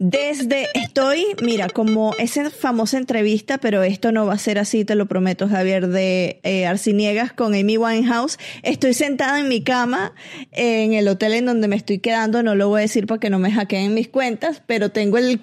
Desde estoy, mira, como esa famosa entrevista, pero esto no va a ser así, te lo prometo, Javier, de eh, Arciniegas con Amy Winehouse. Estoy sentada en mi cama en el hotel en donde me estoy quedando, no lo voy a decir para que no me hackeen mis cuentas, pero tengo el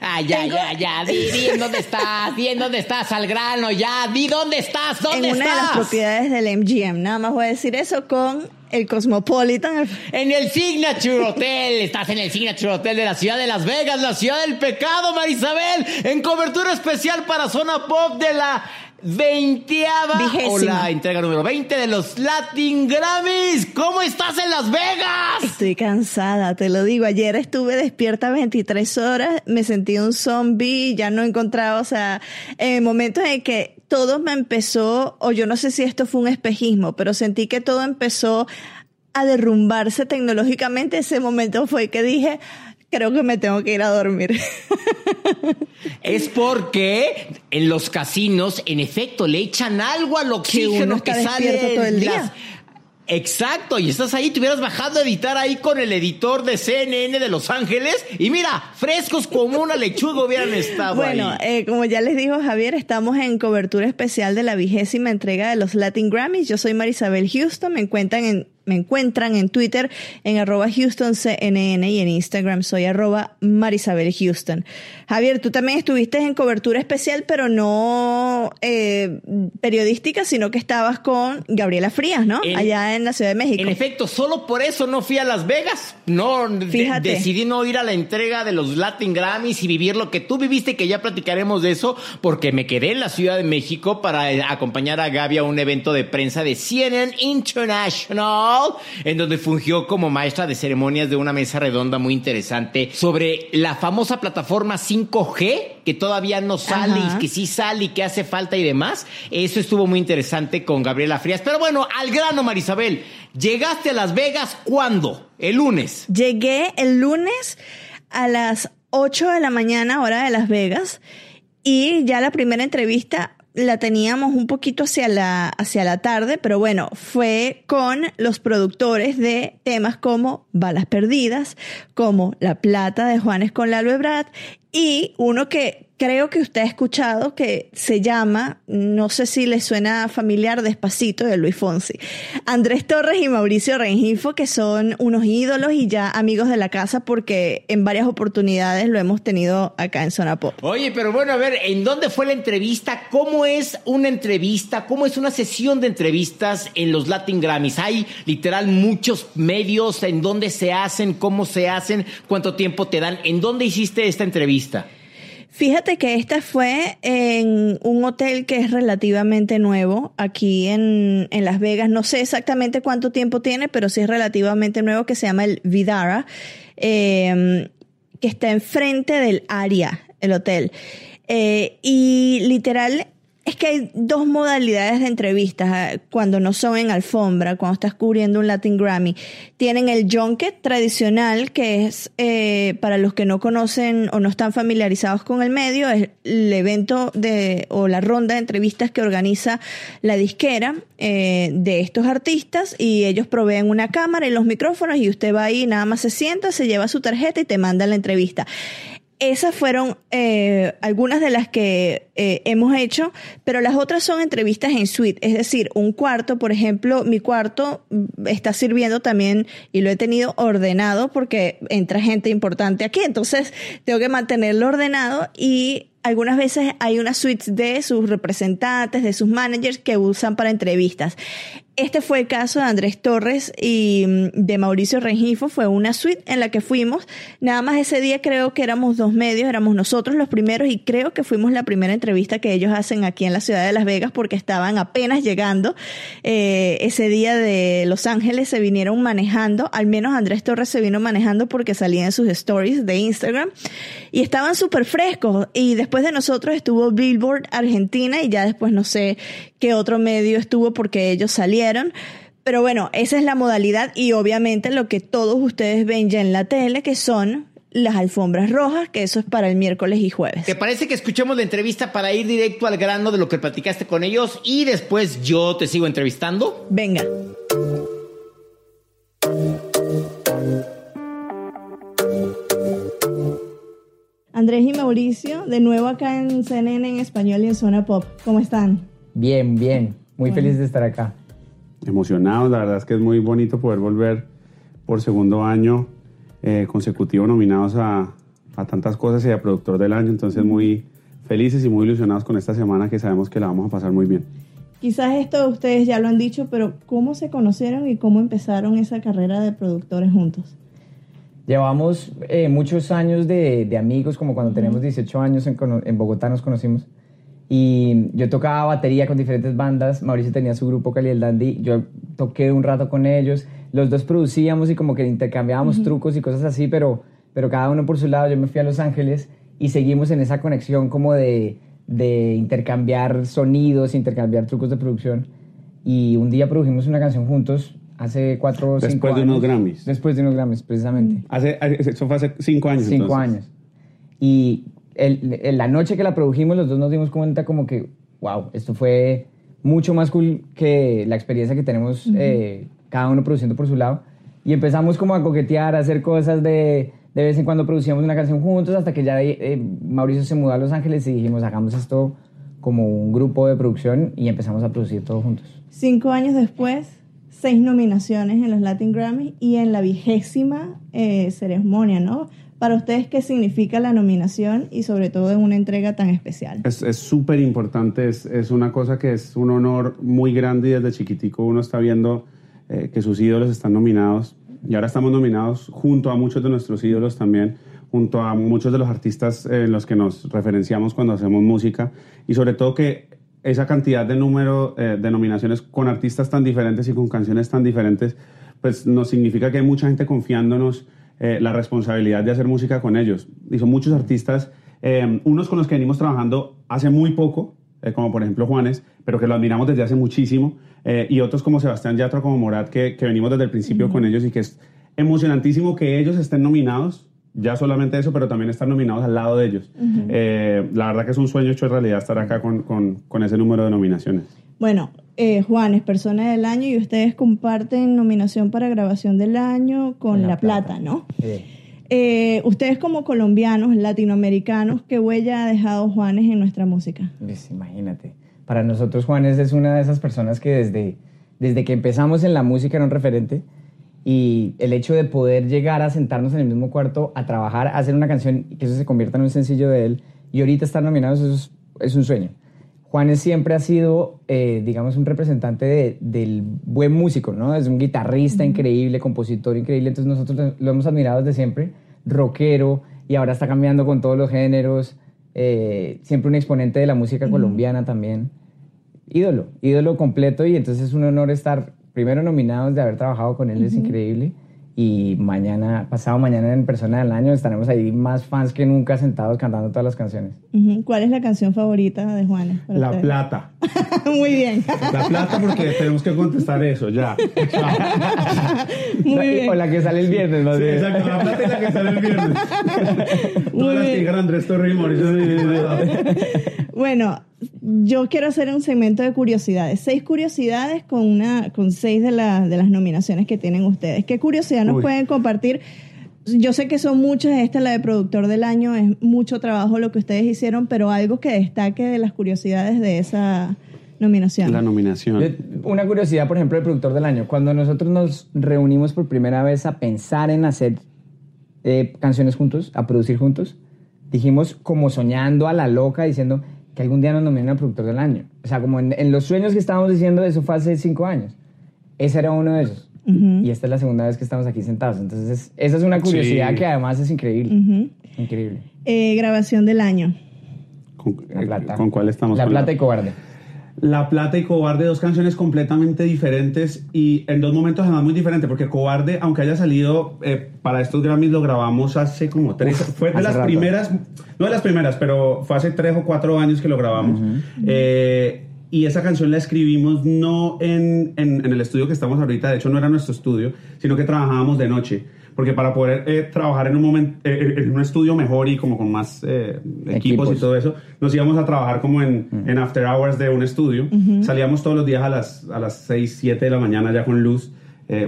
Ah, ya, ya, ya, di, di en dónde estás, di en dónde estás, al grano, ya, di dónde estás, dónde en estás. una de las propiedades del MGM, nada más voy a decir eso con el Cosmopolitan. En el Signature Hotel, estás en el Signature Hotel de la ciudad de Las Vegas, la ciudad del pecado, Marisabel, en cobertura especial para Zona Pop de la veinteava o la entrega número 20 de los Latin Grammys. ¿Cómo estás en Las Vegas? Estoy cansada, te lo digo. Ayer estuve despierta 23 horas, me sentí un zombie, ya no encontraba, o sea, en momentos en que todo me empezó, o yo no sé si esto fue un espejismo, pero sentí que todo empezó a derrumbarse tecnológicamente. Ese momento fue que dije, creo que me tengo que ir a dormir. Es porque en los casinos, en efecto, le echan algo al oxígeno que, sale todo el día. Exacto, y estás ahí, te hubieras bajado a editar ahí con el editor de CNN de Los Ángeles y mira, frescos como una lechuga hubieran estado bueno, eh, como ya les dijo Javier, estamos en cobertura especial de la vigésima entrega de los Latin Grammys. Yo soy Marisabel Houston, me encuentran en me encuentran en Twitter en arroba HoustonCNN y en Instagram soy arroba Marisabel Houston. Javier, tú también estuviste en cobertura especial, pero no eh, periodística, sino que estabas con Gabriela Frías, ¿no? Allá en la Ciudad de México. En efecto, solo por eso no fui a Las Vegas. No, decidí no ir a la entrega de los Latin Grammys y vivir lo que tú viviste, que ya platicaremos de eso, porque me quedé en la Ciudad de México para eh, acompañar a Gaby a un evento de prensa de CNN International en donde fungió como maestra de ceremonias de una mesa redonda muy interesante sobre la famosa plataforma 5G, que todavía no sale y que sí sale y que hace falta y demás. Eso estuvo muy interesante con Gabriela Frías. Pero bueno, al grano, Marisabel. ¿Llegaste a Las Vegas cuándo? El lunes. Llegué el lunes a las 8 de la mañana, hora de Las Vegas. Y ya la primera entrevista la teníamos un poquito hacia la, hacia la tarde, pero bueno, fue con los productores de temas como Balas Perdidas, como La Plata de Juanes con Lalo Ebrard y uno que creo que usted ha escuchado que se llama, no sé si le suena familiar, Despacito de Luis Fonsi. Andrés Torres y Mauricio Rengifo, que son unos ídolos y ya amigos de la casa porque en varias oportunidades lo hemos tenido acá en Zona Pop. Oye, pero bueno, a ver, ¿en dónde fue la entrevista? ¿Cómo es una entrevista? ¿Cómo es una sesión de entrevistas en los Latin Grammys? Hay literal muchos medios en dónde se hacen, cómo se hacen, cuánto tiempo te dan. ¿En dónde hiciste esta entrevista? Fíjate que esta fue en un hotel que es relativamente nuevo aquí en, en, Las Vegas. No sé exactamente cuánto tiempo tiene, pero sí es relativamente nuevo, que se llama el Vidara, eh, que está enfrente del área, el hotel. Eh, y literal es que hay dos modalidades de entrevistas ah, cuando no son en alfombra, cuando estás cubriendo un Latin Grammy. Tienen el junket tradicional, que es eh, para los que no conocen o no están familiarizados con el medio, es el evento de o la ronda de entrevistas que organiza la disquera eh, de estos artistas y ellos proveen una cámara y los micrófonos y usted va ahí, nada más se sienta, se lleva su tarjeta y te manda la entrevista esas fueron eh, algunas de las que eh, hemos hecho, pero las otras son entrevistas en suite, es decir, un cuarto, por ejemplo, mi cuarto mm, está sirviendo también y lo he tenido ordenado porque entra gente importante aquí, entonces tengo que mantenerlo ordenado y algunas veces hay una suite de sus representantes, de sus managers que usan para entrevistas. Este fue el caso de Andrés Torres y mm, de Mauricio Rengifo. Fue una suite en la que fuimos. Nada más ese día creo que éramos dos medios, éramos nosotros los primeros y creo que fuimos la primera entrevista que ellos hacen aquí en la ciudad de Las Vegas porque estaban apenas llegando. Eh, ese día de Los Ángeles se vinieron manejando, al menos Andrés Torres se vino manejando porque salía en sus stories de Instagram y estaban súper frescos. Y después de nosotros estuvo Billboard Argentina y ya después no sé qué otro medio estuvo porque ellos salieron. Pero bueno, esa es la modalidad y obviamente lo que todos ustedes ven ya en la tele, que son las alfombras rojas, que eso es para el miércoles y jueves. ¿Te parece que escuchemos la entrevista para ir directo al grano de lo que platicaste con ellos y después yo te sigo entrevistando? Venga. Andrés y Mauricio, de nuevo acá en CNN en español y en Zona Pop. ¿Cómo están? Bien, bien. Muy feliz de estar acá. Emocionados, la verdad es que es muy bonito poder volver por segundo año eh, consecutivo nominados a, a, tantas cosas y a Productor del Año. Entonces, muy felices y muy ilusionados con esta semana que sabemos que la vamos a pasar muy bien. Quizás esto ustedes ya lo han dicho, pero ¿cómo se conocieron y cómo empezaron esa carrera de productores juntos? Llevamos eh, muchos años de, de, amigos, como cuando tenemos 18 años en, en Bogotá nos conocimos. Y yo tocaba batería con diferentes bandas. Mauricio tenía su grupo Cali el Dandy. Yo toqué un rato con ellos. Los dos producíamos y como que intercambiábamos trucos y cosas así, pero, pero cada uno por su lado. Yo me fui a Los Ángeles y seguimos en esa conexión como de, de intercambiar sonidos, intercambiar trucos de producción. Y un día produjimos una canción juntos hace cuatro o cinco años. Después de unos Grammys. Después de unos Grammys, precisamente. Hace, eso fue hace cinco años. Cinco años. Y el, la noche que la produjimos, los dos nos dimos cuenta como que, wow, esto fue mucho más cool que la experiencia que tenemos eh, cada uno produciendo por su lado. Y empezamos como a coquetear, a hacer cosas de, de vez en cuando producíamos una canción juntos, hasta que ya eh, Mauricio se mudó a Los Ángeles y dijimos, hagamos esto como un grupo de producción y empezamos a producir todo juntos. Cinco años después, seis nominaciones en los Latin Grammy y en la vigésima eh, ceremonia, ¿no? Para ustedes, ¿qué significa la nominación y sobre todo en una entrega tan especial? Es súper importante, es, es, una cosa que es un honor muy grande y desde chiquitico uno está viendo eh, que sus ídolos están nominados y ahora estamos nominados junto a muchos de nuestros ídolos también, junto a muchos de los artistas en los que nos referenciamos cuando hacemos música y sobre todo que esa cantidad de número eh, de nominaciones con artistas tan diferentes y con canciones tan diferentes, pues nos significa que hay mucha gente confiándonos eh, la responsabilidad de hacer música con ellos. Y son muchos artistas, eh, unos con los que venimos trabajando hace muy poco, eh, como por ejemplo Juanes, pero que lo admiramos desde hace muchísimo, y otros como Sebastián Yatra, como Morat, que, que venimos desde el principio con ellos y que es emocionantísimo que ellos estén nominados ya solamente eso, pero también estar nominados al lado de ellos. la verdad que es un sueño hecho realidad estar acá con, con, con ese número de nominaciones. Bueno, eh, Juan es persona del año y ustedes comparten nominación para grabación del año con La, Plata, ¿no? Sí. Eh, ustedes como colombianos, latinoamericanos, ¿qué huella ha dejado Juanes en nuestra música? Pues imagínate. Para nosotros Juanes es una de esas personas que desde, desde que empezamos en la música era un referente y el hecho de poder llegar a sentarnos en el mismo cuarto a trabajar, a hacer una canción y que eso se convierta en un sencillo de él y ahorita estar nominados, eso es un sueño. Juanes siempre ha sido, eh, digamos, un representante del buen músico, ¿no? Es un guitarrista increíble, compositor increíble, entonces nosotros lo hemos admirado desde siempre, rockero, y ahora está cambiando con todos los géneros, eh, siempre un exponente de la música colombiana también. Ídolo, ídolo completo, y entonces es un honor estar primero nominados de haber trabajado con él, es increíble y mañana, pasado mañana en Persona del Año estaremos ahí más fans que nunca sentados cantando todas las canciones. ¿Cuál es la canción favorita de Juanes? La Plata. Muy bien. La Plata porque tenemos que contestar eso, ya. Muy bien. O la que sale el viernes, más bien. Exacto, La Plata es la que sale el viernes. Muy Todas las Andrés Torrimor. Bueno, yo quiero hacer un segmento de curiosidades. Seis curiosidades con, una, con seis de, de las nominaciones que tienen ustedes. ¿Qué curiosidad nos pueden compartir? Yo sé que son muchas, esta es la de productor del año, es mucho trabajo lo que ustedes hicieron, pero algo que destaque de las curiosidades de esa nominación. La nominación. Una curiosidad, por ejemplo, del productor del año. Cuando nosotros nos reunimos por primera vez a pensar en hacer eh, canciones juntos, a producir juntos, dijimos como soñando a la loca, diciendo, que algún día nos nominen a productor del año. O sea, como en, los sueños que estábamos diciendo, eso fue hace cinco años. ese era uno de ellos. Y esta es la segunda vez que estamos aquí sentados. Entonces, esa es una curiosidad que además es increíble. Increíble. Eh, grabación del año. ¿Con, la plata. ¿Con cuál estamos? La Plata y Cobarde. La Plata y Cobarde, dos canciones completamente diferentes y en dos momentos además muy diferentes, porque Cobarde, aunque haya salido eh, para estos Grammys, lo grabamos hace como tres, fue de las primeras, no de las primeras, pero fue hace tres o cuatro años que lo grabamos. Eh, y esa canción la escribimos no en, en, el estudio que estamos ahorita, de hecho no era nuestro estudio, sino que trabajábamos de noche porque para poder eh, trabajar en un momento eh, en un estudio mejor y como con más eh, equipos. y todo eso nos íbamos a trabajar como en, en after hours de un estudio. Salíamos todos los días a las a las 6 7 de la mañana ya con luz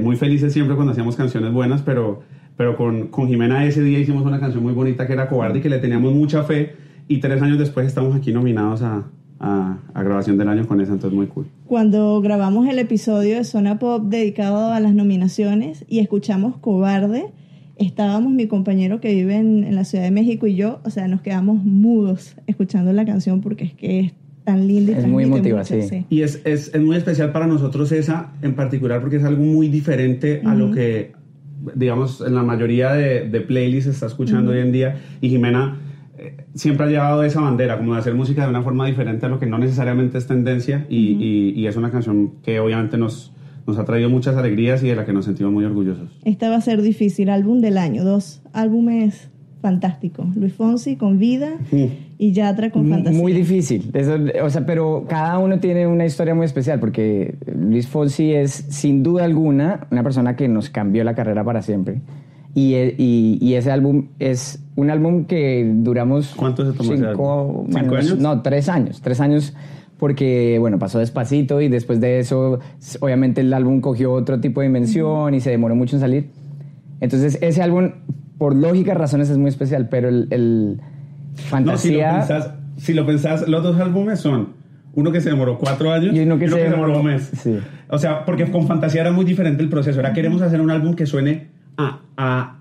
muy felices siempre cuando hacíamos canciones buenas pero pero con, con Jimena ese día hicimos una canción muy bonita que era Cobarde y que le teníamos mucha fe y tres años después estamos aquí nominados a, a, grabación del año con esa, entonces muy cool. Cuando grabamos el episodio de Zona Pop dedicado a las nominaciones y escuchamos Cobarde, estábamos mi compañero que vive en, la Ciudad de México y yo, o sea, nos quedamos mudos escuchando la canción porque es que es tan linda y es muy emotiva, sí. Y es, es, es, muy especial para nosotros esa en particular porque es algo muy diferente a lo que, digamos, en la mayoría de, de playlists se está escuchando hoy en día. Y Jimena siempre ha llevado esa bandera, como de hacer música de una forma diferente a lo que no necesariamente es tendencia y, y, es una canción que obviamente nos, nos ha traído muchas alegrías y de la que nos sentimos muy orgullosos. Esta va a ser difícil, álbum del año, dos álbumes fantásticos, Luis Fonsi con Vida y Yatra con Fantasía. Muy difícil, o sea, pero cada uno tiene una historia muy especial porque Luis Fonsi es sin duda alguna una persona que nos cambió la carrera para siempre y, y, y, ese álbum es un álbum que duramos... ¿Cuánto se tomó cinco, años? No, tres años. Tres años porque, bueno, pasó despacito y después de eso, obviamente el álbum cogió otro tipo de dimensión y se demoró mucho en salir. Entonces, ese álbum, por lógicas razones, es muy especial, pero el, el Fantasía... No, si, lo pensás, si lo pensás, los dos álbumes son uno que se demoró cuatro años y uno que, se, demoró un mes. Sí. O sea, porque con Fantasía era muy diferente el proceso. Ahora queremos hacer un álbum que suene a,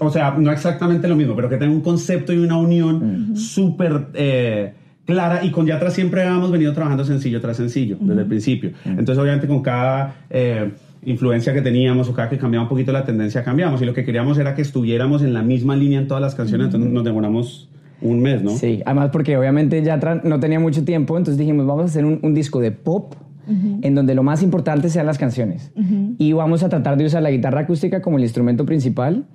o sea, no exactamente lo mismo, pero que tenga un concepto y una unión súper eh, clara. Y con Yatra siempre hemos venido trabajando sencillo tras sencillo, desde el principio. Entonces, obviamente, con cada eh, influencia que teníamos o cada que cambiaba un poquito la tendencia, cambiamos. Y lo que queríamos era que estuviéramos en la misma línea en todas las canciones, entonces nos demoramos un mes, ¿no? Sí, además porque obviamente Yatra no tenía mucho tiempo, entonces dijimos, vamos a hacer un disco de pop en donde lo más importante sean las canciones. Y vamos a tratar de usar la guitarra acústica como el instrumento principal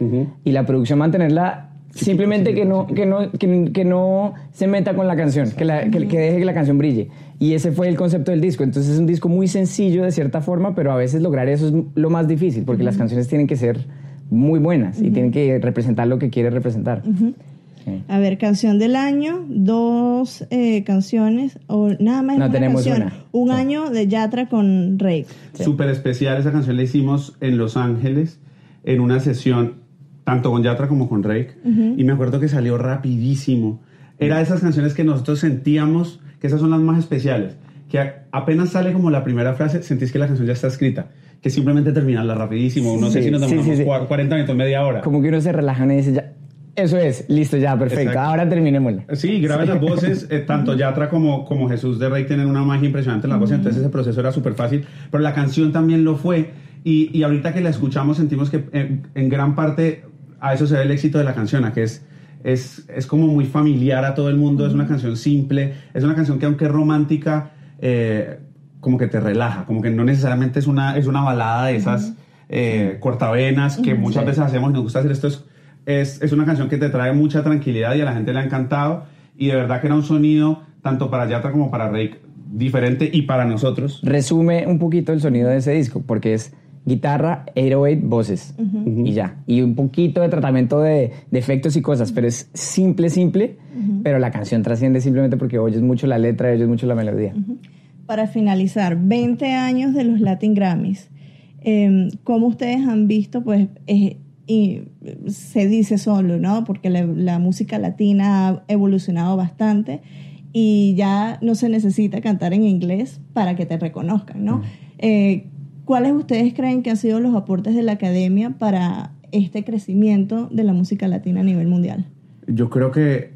y la producción mantenerla simplemente que no, que, no, que, no se meta con la canción, que, que, deje que la canción brille. Y ese fue el concepto del disco. Entonces es un disco muy sencillo de cierta forma, pero a veces lograr eso es lo más difícil, porque las canciones tienen que ser muy buenas y tienen que representar lo que quiere representar. A ver, canción del año, dos eh, canciones, o nada más. No, tenemos una. Un año de Yatra con Rey. Súper especial, esa canción la hicimos en Los Ángeles, en una sesión, tanto con Yatra como con Rake. Y me acuerdo que salió rapidísimo. Era de esas canciones que nosotros sentíamos que esas son las más especiales. Que apenas sale como la primera frase, sentís que la canción ya está escrita que simplemente terminarla rapidísimo. No sé si nos demoramos 40 minutos, media hora. Como que uno se relaja y dice, ya, eso es, listo, ya, perfecto. Ahora terminémoslo. Sí, graben las voces, eh, tanto Yatra como, como Jesús de Rey tienen una magia impresionante en la voz, entonces ese proceso era súper fácil, pero la canción también lo fue. Y, y ahorita que la escuchamos sentimos que en, gran parte a eso se ve el éxito de la canción, a que es, es, es como muy familiar a todo el mundo, es una canción simple, es una canción que aunque es romántica, eh, como que te relaja, como que no necesariamente es una, es una balada de esas eh, cortavenas que muchas veces hacemos y nos gusta hacer esto. Es, es, es, una canción que te trae mucha tranquilidad y a la gente le ha encantado. Y de verdad que era un sonido, tanto para Yatra como para Rake, diferente y para nosotros. Resume un poquito el sonido de ese disco, porque es guitarra, 808, voces y ya. Y un poquito de tratamiento de, de, efectos y cosas, pero es simple, simple, pero la canción trasciende simplemente porque oyes mucho la letra, oyes mucho la melodía. Para finalizar, 20 años de los Latin Grammys. Eh, ¿Cómo ustedes han visto pues, eh, y se dice solo, ¿no? Porque la, música latina ha evolucionado bastante y ya no se necesita cantar en inglés para que te reconozcan, ¿no? Eh, ¿Cuáles ustedes creen que han sido los aportes de la academia para este crecimiento de la música latina a nivel mundial? Yo creo que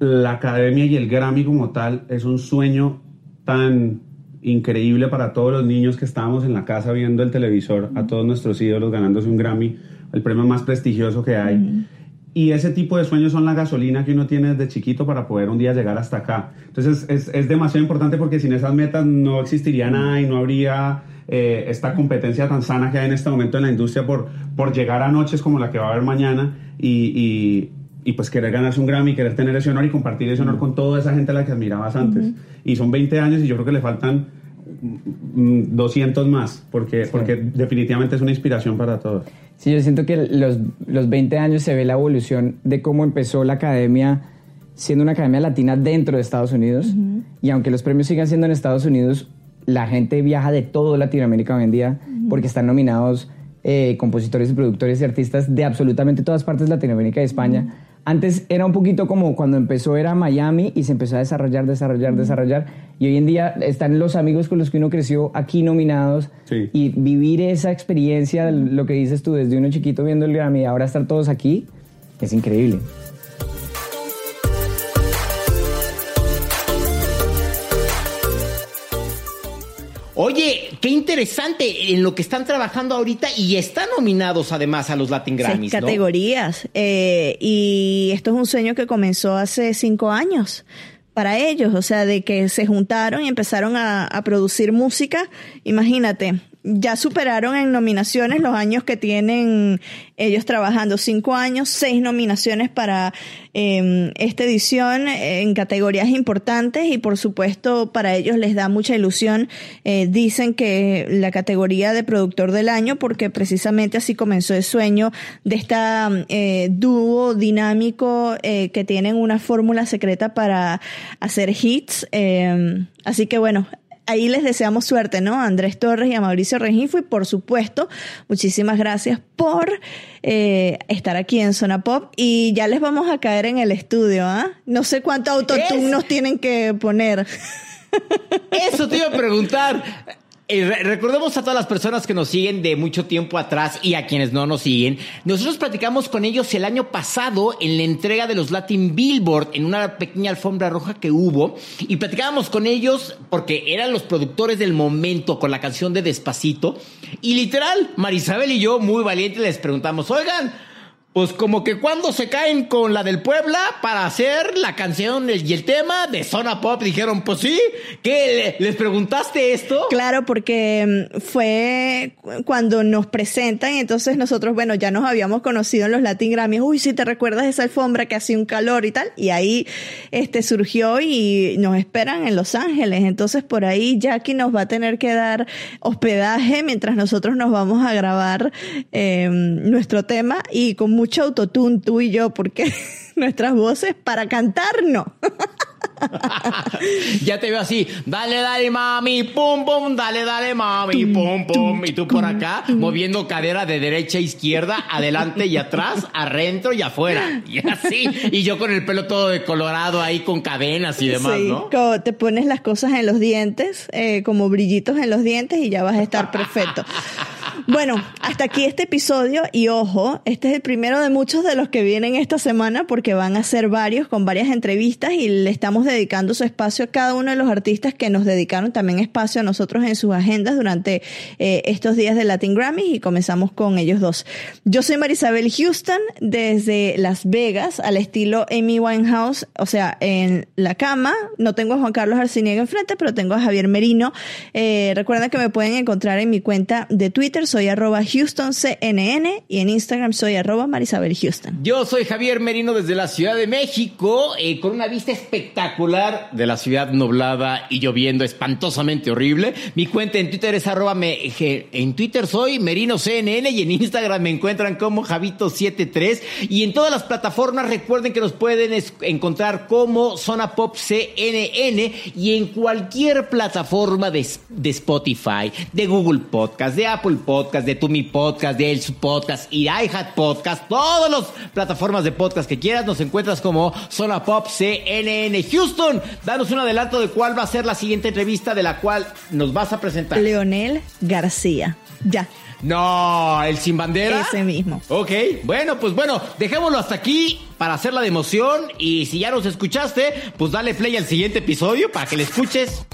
la academia y el Grammy como tal es un sueño tan increíble para todos los niños que estábamos en la casa viendo el televisor, a todos nuestros ídolos ganándose un Grammy, el premio más prestigioso que hay. Y ese tipo de sueños son la gasolina que uno tiene desde chiquito para poder un día llegar hasta acá. Entonces es, es demasiado importante porque sin esas metas no existiría nada y no habría eh, esta competencia tan sana que hay en este momento en la industria por, por llegar a noches como la que va a haber mañana y, y, pues querer ganarse un Grammy, querer tener ese honor y compartir ese honor con toda esa gente a la que admirabas antes. Y son 20 años y yo creo que le faltan 200 más, porque, porque definitivamente es una inspiración para todos. Sí, yo siento que los, los 20 años se ve la evolución de cómo empezó la academia siendo una academia latina dentro de Estados Unidos. Y aunque los premios sigan siendo en Estados Unidos, la gente viaja de todo Latinoamérica hoy en día porque están nominados eh, compositores y productores y artistas de absolutamente todas partes de Latinoamérica y España. Antes era un poquito como cuando empezó era Miami y se empezó a desarrollar, desarrollar, desarrollar. Y hoy en día están los amigos con los que uno creció aquí nominados. Y vivir esa experiencia, lo que dices tú, desde uno chiquito viendo el Grammy y ahora estar todos aquí, es increíble. Oye, qué interesante en lo que están trabajando ahorita y están nominados además a los Latin Grammys. Seis categorías. Eh, y esto es un sueño que comenzó hace cinco años para ellos, o sea, de que se juntaron y empezaron a, a producir música. Imagínate, ya superaron en nominaciones los años que tienen ellos trabajando. Cinco años, seis nominaciones para em, esta edición en categorías importantes y por supuesto para ellos les da mucha ilusión. Eh, dicen que la categoría de productor del año porque precisamente así comenzó el sueño de esta eh, dúo dinámico eh, que tienen una fórmula secreta para hacer hits. Em, así que bueno, ahí les deseamos suerte, ¿no? A Andrés Torres y a Mauricio Regifo y por supuesto, muchísimas gracias por eh, estar aquí en Zona Pop y ya les vamos a caer en el estudio, ¿ah? No sé cuánto autotune nos tienen que poner. Eso te iba a preguntar recordemos a todas las personas que nos siguen de mucho tiempo atrás y a quienes no nos siguen. Nosotros platicamos con ellos el año pasado en la entrega de los Latin Billboard en una pequeña alfombra roja que hubo y platicábamos con ellos porque eran los productores del momento con la canción de Despacito y literal, Marisabel y yo muy valientes les preguntamos, oigan, pues como que cuando se caen con la del Puebla para hacer la canción y el tema de Zona Pop, dijeron, pues sí, ¿qué? ¿Les preguntaste esto? Claro, porque mm, fue cuando nos presentan entonces nosotros, bueno, ya nos habíamos conocido en los Latin Grammys, uy, si te recuerdas esa alfombra que hacía un calor y tal, y ahí este surgió y nos esperan en Los Ángeles, entonces por ahí Jackie nos va a tener que dar hospedaje mientras nosotros nos vamos a grabar eh, nuestro tema y con mucho autotune tú y yo, porque nuestras voces para cantar no. ya te veo así, dale, dale, mami, pum, pum, dale, dale, mami, pum, pum. Y tú por acá moviendo cadera de derecha a izquierda, adelante y atrás, adentro y afuera. Y así. Y yo con el pelo todo decolorado ahí con cadenas y demás, sí, Como te pones las cosas en los dientes, eh, como brillitos en los dientes y ya vas a estar perfecto. Bueno, hasta aquí este episodio y ojo, este es el primero de muchos de los que vienen esta semana porque van a ser varios con varias entrevistas y le estamos dedicando su espacio a cada uno de los artistas que nos dedicaron también espacio a nosotros en sus agendas durante eh, estos días de Latin Grammy y comenzamos con ellos dos. Yo soy Marisabel Houston desde Las Vegas al estilo Amy Winehouse, o sea, en la cama. No tengo a Juan Carlos Arciniega enfrente, pero tengo a Javier Merino. Eh, recuerden que me pueden encontrar en mi cuenta de Twitter soy arroba HoustonCNN y en Instagram soy arroba Marisabel Houston. Yo soy Javier Merino desde la Ciudad de México, eh, con una vista espectacular de la ciudad nublada y lloviendo espantosamente horrible. Mi cuenta en Twitter es arroba me, en Twitter soy Merino CNN y en Instagram me encuentran como Javito73 y en todas las plataformas recuerden que nos pueden encontrar como Zona Pop CNN y en cualquier plataforma de, de Spotify, de Google Podcast, de Apple Podcast Podcast, de Tumi Podcast, de El Podcast y iHat Podcast, todas las plataformas de podcast que quieras, nos encuentras como Zona Pop CNN Houston. Danos un adelanto de cuál va a ser la siguiente entrevista de la cual nos vas a presentar. Leonel García. Ya. No, el sin bandera. Ese mismo. Ok, bueno, pues bueno, dejémoslo hasta aquí para hacer la de emoción. Y si ya nos escuchaste, pues dale play al siguiente episodio para que le escuches